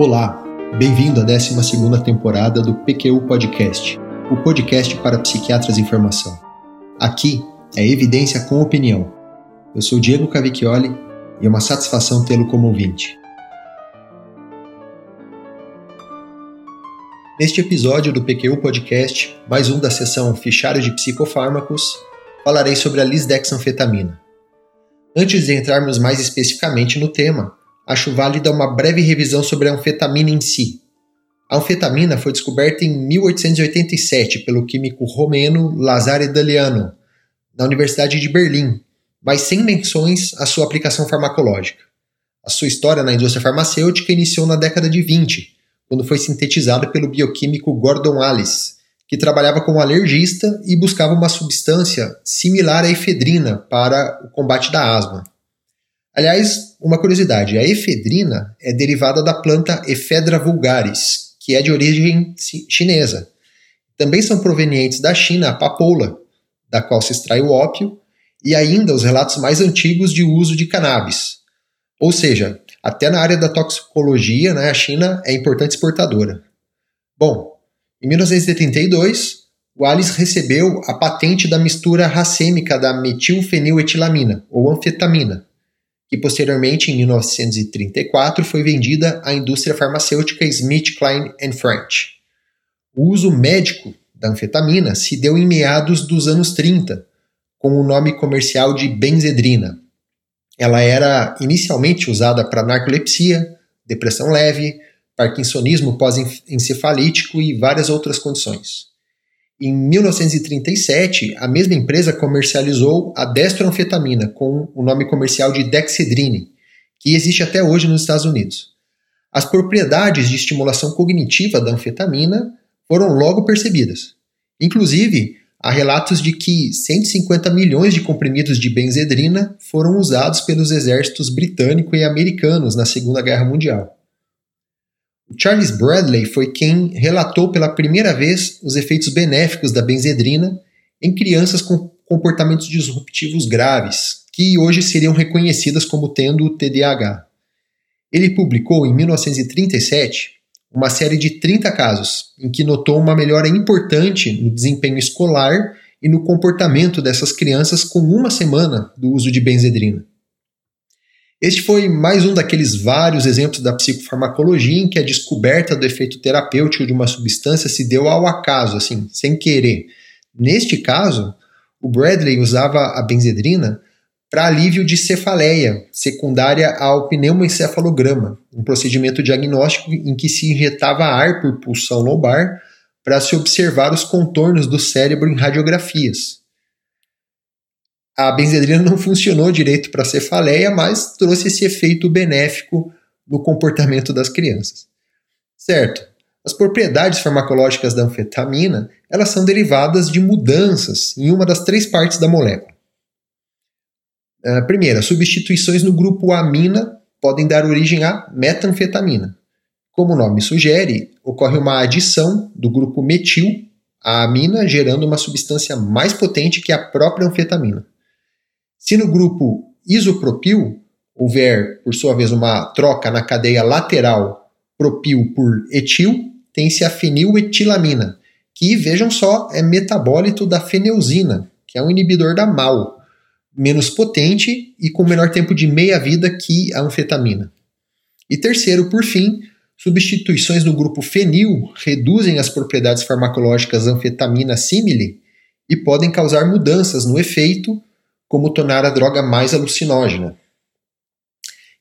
Olá, bem-vindo à 12 temporada do PQU Podcast, o podcast para psiquiatras em formação. Aqui é evidência com opinião. Eu sou Diego Cavicchioli e é uma satisfação tê-lo como ouvinte. Neste episódio do PQU Podcast, mais um da sessão Fichário de Psicofármacos, falarei sobre a lisdexanfetamina. Antes de entrarmos mais especificamente no tema, acho válida uma breve revisão sobre a anfetamina em si. A anfetamina foi descoberta em 1887 pelo químico romeno Lazare Daliano, na Universidade de Berlim, mas sem menções à sua aplicação farmacológica. A sua história na indústria farmacêutica iniciou na década de 20, quando foi sintetizada pelo bioquímico Gordon Alice, que trabalhava como alergista e buscava uma substância similar à efedrina para o combate da asma. Aliás, uma curiosidade: a efedrina é derivada da planta Ephedra vulgaris, que é de origem chinesa. Também são provenientes da China a papoula, da qual se extrai o ópio, e ainda os relatos mais antigos de uso de cannabis. Ou seja, até na área da toxicologia, né, a China é importante exportadora. Bom, em 1972, o Alice recebeu a patente da mistura racêmica da metilfeniletilamina, ou anfetamina, que posteriormente, em 1934, foi vendida à indústria farmacêutica SmithKline French. O uso médico da anfetamina se deu em meados dos anos 30, com o nome comercial de benzedrina. Ela era inicialmente usada para narcolepsia, depressão leve, parkinsonismo pós-encefalítico e várias outras condições. Em 1937, a mesma empresa comercializou a destroanfetamina com o nome comercial de Dexedrine, que existe até hoje nos Estados Unidos. As propriedades de estimulação cognitiva da anfetamina foram logo percebidas. Inclusive, há relatos de que 150 milhões de comprimidos de benzedrina foram usados pelos exércitos britânico e americanos na Segunda Guerra Mundial. Charles Bradley foi quem relatou pela primeira vez os efeitos benéficos da benzedrina em crianças com comportamentos disruptivos graves, que hoje seriam reconhecidas como tendo TDAH. Ele publicou em 1937 uma série de 30 casos em que notou uma melhora importante no desempenho escolar e no comportamento dessas crianças com uma semana do uso de benzedrina. Este foi mais um daqueles vários exemplos da psicofarmacologia em que a descoberta do efeito terapêutico de uma substância se deu ao acaso, assim, sem querer. Neste caso, o Bradley usava a benzedrina para alívio de cefaleia secundária ao pneumoencefalograma, um procedimento diagnóstico em que se injetava ar por pulsão lobar para se observar os contornos do cérebro em radiografias a benzedrina não funcionou direito para a cefaleia, mas trouxe esse efeito benéfico no comportamento das crianças. Certo. As propriedades farmacológicas da anfetamina, elas são derivadas de mudanças em uma das três partes da molécula. Uh, primeira, substituições no grupo amina podem dar origem à metanfetamina. Como o nome sugere, ocorre uma adição do grupo metil à amina, gerando uma substância mais potente que a própria anfetamina. Se no grupo isopropil houver, por sua vez, uma troca na cadeia lateral propil por etil, tem-se a feniletilamina, que, vejam só, é metabólito da feneuzina, que é um inibidor da MAL, menos potente e com menor tempo de meia-vida que a anfetamina. E terceiro, por fim, substituições no grupo fenil reduzem as propriedades farmacológicas anfetamina simile e podem causar mudanças no efeito como tornar a droga mais alucinógena.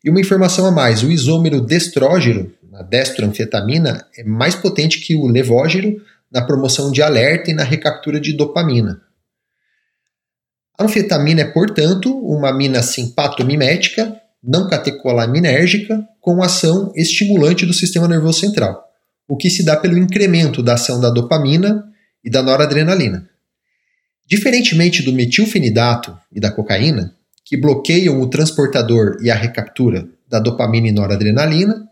E uma informação a mais: o isômero destrógeno, a destroanfetamina, é mais potente que o levógeno na promoção de alerta e na recaptura de dopamina. A anfetamina é, portanto, uma amina simpatomimética, não catecolaminérgica, com ação estimulante do sistema nervoso central, o que se dá pelo incremento da ação da dopamina e da noradrenalina. Diferentemente do metilfenidato e da cocaína, que bloqueiam o transportador e a recaptura da dopamina e noradrenalina,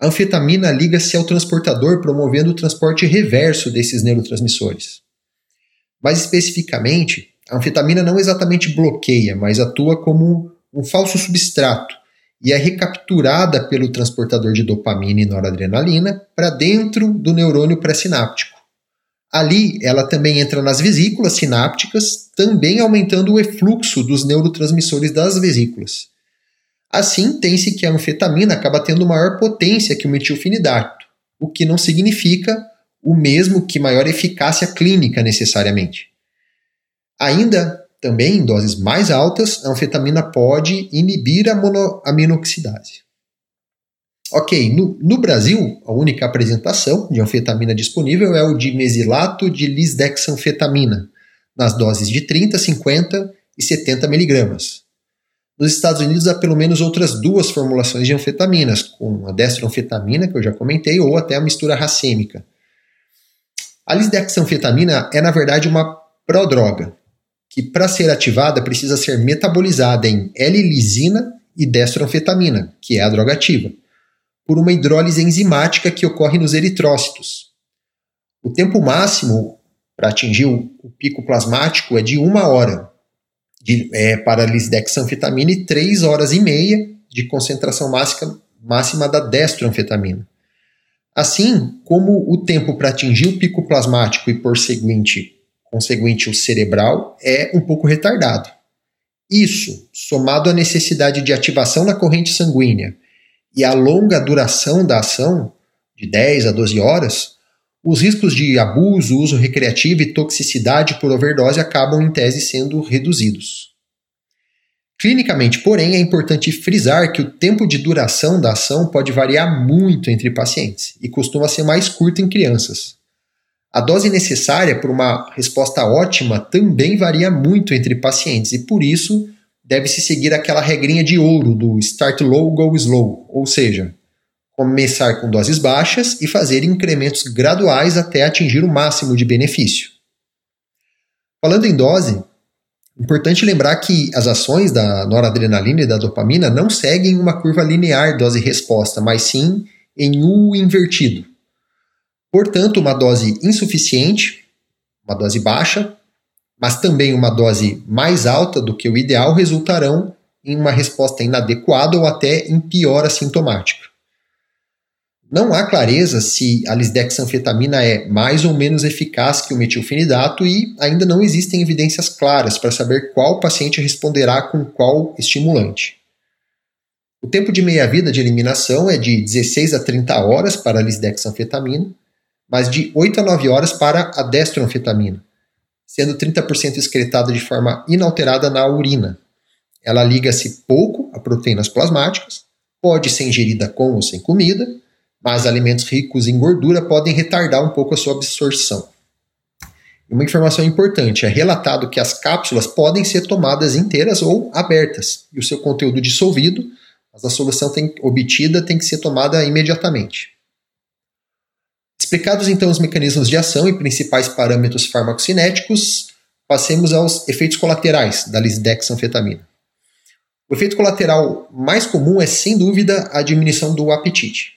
a anfetamina liga-se ao transportador promovendo o transporte reverso desses neurotransmissores. Mais especificamente, a anfetamina não exatamente bloqueia, mas atua como um falso substrato e é recapturada pelo transportador de dopamina e noradrenalina para dentro do neurônio pré-sináptico. Ali, ela também entra nas vesículas sinápticas, também aumentando o efluxo dos neurotransmissores das vesículas. Assim, tem-se que a anfetamina acaba tendo maior potência que o metilfenidato, o que não significa o mesmo que maior eficácia clínica necessariamente. Ainda, também em doses mais altas, a anfetamina pode inibir a monoaminoxidase. Ok, no, no, Brasil, a única apresentação de anfetamina disponível é o dimesilato de lisdexanfetamina, nas doses de 30, 50 e 70 miligramas. Nos Estados Unidos há pelo menos outras duas formulações de anfetaminas, com a destronfetamina, que eu já comentei, ou até a mistura racêmica. A lisdexanfetamina é, na verdade, uma prodroga, que para ser ativada precisa ser metabolizada em L-lisina e destronfetamina, que é a droga ativa por uma hidrólise enzimática que ocorre nos eritrócitos. O tempo máximo para atingir o, pico plasmático é de uma hora de, é, para lisdexanfetamina e três horas e meia de concentração máxima, máxima da destranfetamina. Assim como o tempo para atingir o pico plasmático e por seguinte, conseguinte o cerebral é um pouco retardado. Isso, somado à necessidade de ativação na corrente sanguínea e a longa duração da ação, de 10 a 12 horas, os riscos de abuso, uso recreativo e toxicidade por overdose acabam, em tese, sendo reduzidos. Clinicamente, porém, é importante frisar que o tempo de duração da ação pode variar muito entre pacientes e costuma ser mais curto em crianças. A dose necessária para uma resposta ótima também varia muito entre pacientes e, por isso, deve-se seguir aquela regrinha de ouro do start low, go slow, ou seja, começar com doses baixas e fazer incrementos graduais até atingir o máximo de benefício. Falando em dose, importante lembrar que as ações da noradrenalina e da dopamina não seguem uma curva linear dose-resposta, mas sim em U invertido. Portanto, uma dose insuficiente, uma dose baixa, mas também uma dose mais alta do que o ideal resultarão em uma resposta inadequada ou até em pior assintomática. Não há clareza se a lisdexanfetamina é mais ou menos eficaz que o metilfenidato e ainda não existem evidências claras para saber qual paciente responderá com qual estimulante. O tempo de meia-vida de eliminação é de 16 a 30 horas para a lisdexanfetamina, mas de 8 a 9 horas para a destronfetamina sendo 30% excretada de forma inalterada na urina. Ela liga-se pouco a proteínas plasmáticas, pode ser ingerida com ou sem comida, mas alimentos ricos em gordura podem retardar um pouco a sua absorção. Uma informação importante: é relatado que as cápsulas podem ser tomadas inteiras ou abertas, e o seu conteúdo dissolvido, mas a solução tem, obtida tem que ser tomada imediatamente. Explicados então os mecanismos de ação e principais parâmetros farmacocinéticos, passemos aos efeitos colaterais da lisdexanfetamina. O efeito colateral mais comum é, sem dúvida, a diminuição do apetite,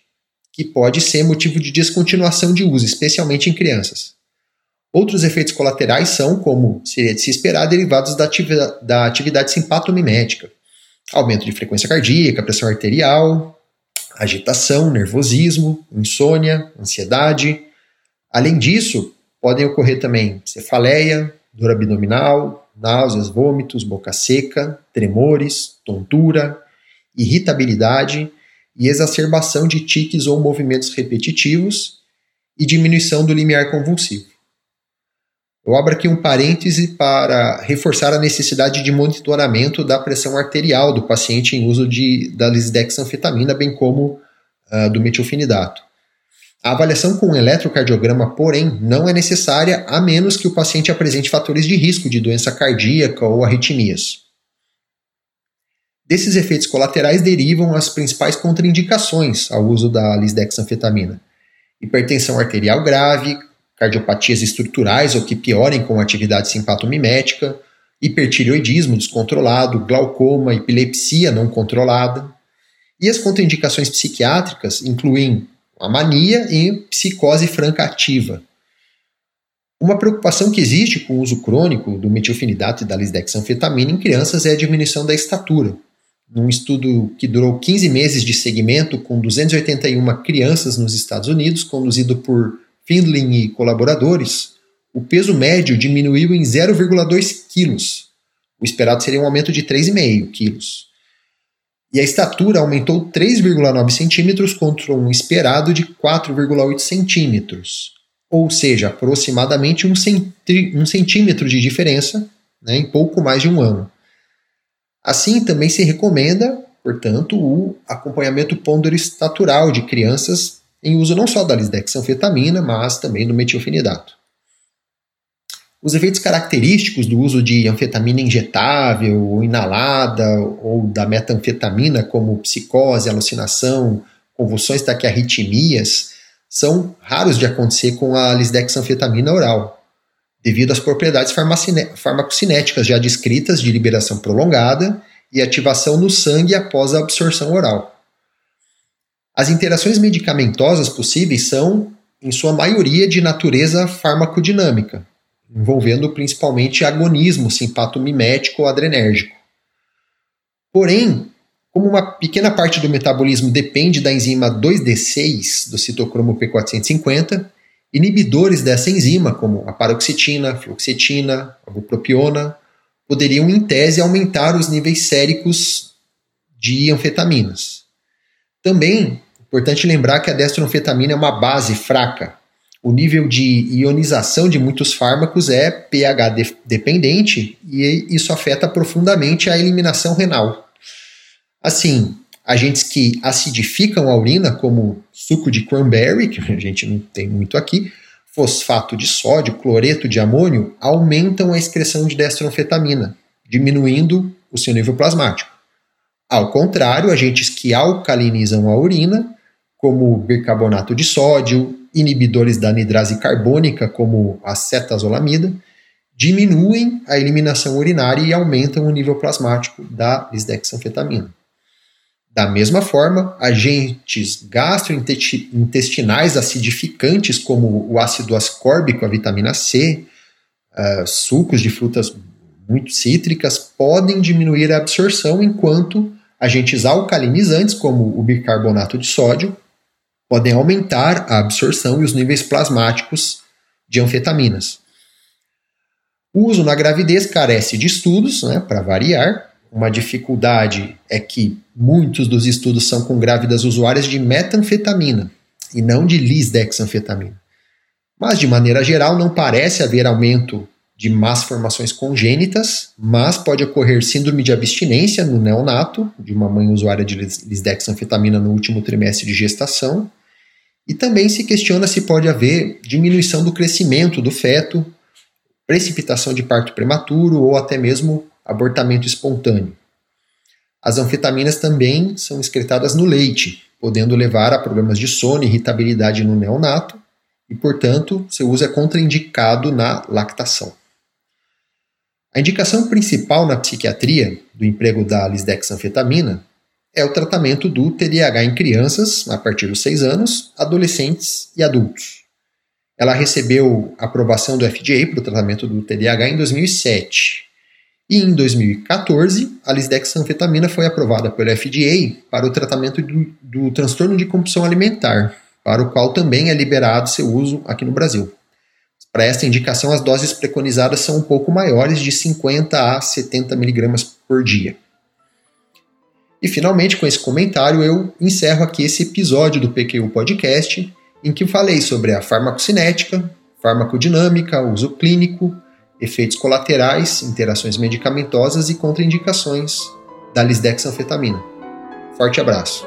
que pode ser motivo de descontinuação de uso, especialmente em crianças. Outros efeitos colaterais são, como seria de se esperar, derivados da, atividade, da atividade simpatomimética, aumento de frequência cardíaca, pressão arterial, agitação, nervosismo, insônia, ansiedade. Além disso, podem ocorrer também cefaleia, dor abdominal, náuseas, vômitos, boca seca, tremores, tontura, irritabilidade e exacerbação de tiques ou movimentos repetitivos e diminuição do limiar convulsivo. Eu abro aqui um parêntese para reforçar a necessidade de monitoramento da pressão arterial do paciente em uso de, da lisdexanfetamina, bem como uh, do metilfenidato. A avaliação com um eletrocardiograma, porém, não é necessária a menos que o paciente apresente fatores de risco de doença cardíaca ou arritmias. Desses efeitos colaterais derivam as principais contraindicações ao uso da lisdexanfetamina: hipertensão arterial grave, cardiopatias estruturais ou que piorem com atividade simpatomimética, hipertireoidismo descontrolado, glaucoma, epilepsia não controlada. E as contraindicações psiquiátricas incluem a mania e psicose franca ativa. Uma preocupação que existe com o uso crônico do metilfenidato e da lisdexanfetamina em crianças é a diminuição da estatura, num estudo que durou 15 meses de segmento com 281 crianças nos Estados Unidos, conduzido por Findlin e colaboradores, o peso médio diminuiu em 0,2 quilos. O esperado seria um aumento de 3,5 quilos. E a estatura aumentou 3,9 centímetros contra um esperado de 4,8 centímetros. Ou seja, aproximadamente um, um centímetro de diferença né, em pouco mais de um ano. Assim, também se recomenda, portanto, o acompanhamento ponderostatural de crianças em uso não só da lisdexanfetamina, mas também do metilfenidato. Os efeitos característicos do uso de anfetamina injetável ou inalada ou da metanfetamina, como psicose, alucinação, convulsões, taquiarritmias, são raros de acontecer com a lisdexanfetamina oral devido às propriedades farmacocinéticas já descritas de liberação prolongada e ativação no sangue após a absorção oral. As interações medicamentosas possíveis são, em sua maioria, de natureza farmacodinâmica, envolvendo principalmente agonismo simpatomimético ou adrenérgico. Porém, como uma pequena parte do metabolismo depende da enzima 2D6 do citocromo P450, Inibidores dessa enzima, como a paroxetina, fluoxetina, a bupropiona, poderiam, em tese, aumentar os níveis séricos de anfetaminas. Também, importante lembrar que a destronfetamina é uma base fraca. O nível de ionização de muitos fármacos é pH de dependente e isso afeta profundamente a eliminação renal. Assim, agentes que acidificam a urina, como suco de cranberry, que a gente não tem muito aqui, fosfato de sódio, cloreto de amônio, aumentam a excreção de destronfetamina, diminuindo o seu nível plasmático. Ao contrário, agentes que alcalinizam a urina, como bicarbonato de sódio, inibidores da anidrase carbônica, como a cetazolamida, diminuem a eliminação urinária e aumentam o nível plasmático da lisdexanfetamina. Da mesma forma, agentes gastrointestinais acidificantes, como o ácido ascórbico, a vitamina C, uh, sucos de frutas muito cítricas, podem diminuir a absorção, enquanto agentes alcalinizantes, como o bicarbonato de sódio, podem aumentar a absorção e os níveis plasmáticos de anfetaminas. O uso na gravidez carece de estudos, né, para variar, uma dificuldade é que muitos dos estudos são com grávidas usuárias de metanfetamina e não de lisdexanfetamina. Mas, de maneira geral, não parece haver aumento de más formações congênitas, mas pode ocorrer síndrome de abstinência no neonato, de uma mãe usuária de lisdexanfetamina no último trimestre de gestação, e também se questiona se pode haver diminuição do crescimento do feto, precipitação de parto prematuro ou até mesmo abortamento espontâneo. As anfetaminas também são excretadas no leite, podendo levar a problemas de sono e irritabilidade no neonato, e, portanto, seu uso é contraindicado na lactação. A indicação principal na psiquiatria do emprego da lisdexanfetamina é o tratamento do TDAH em crianças a partir dos 6 anos, adolescentes e adultos. Ela recebeu aprovação do FDA para o tratamento do TDAH em 2007 e em 2014, a lisdexanfetamina foi aprovada pelo FDA para o tratamento do, do transtorno de compulsão alimentar, para o qual também é liberado seu uso aqui no Brasil. Para esta indicação, as doses preconizadas são um pouco maiores, de 50 a 70 miligramas por dia. E finalmente, com esse comentário, eu encerro aqui esse episódio do PQU Podcast, em que falei sobre a farmacocinética, farmacodinâmica, uso clínico, efeitos colaterais, interações medicamentosas e contraindicações da lisdexanfetamina. Forte abraço.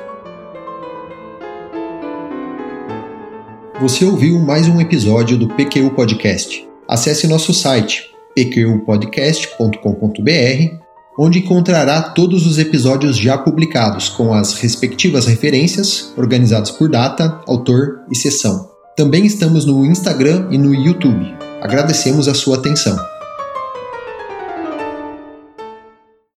Você ouviu mais um episódio do PQU Podcast. Acesse nosso site pqpodcast.com.br, onde encontrará todos os episódios já publicados, com as respectivas referências, organizados por data, autor e sessão. Também estamos no Instagram e no YouTube. Agradecemos a sua atenção.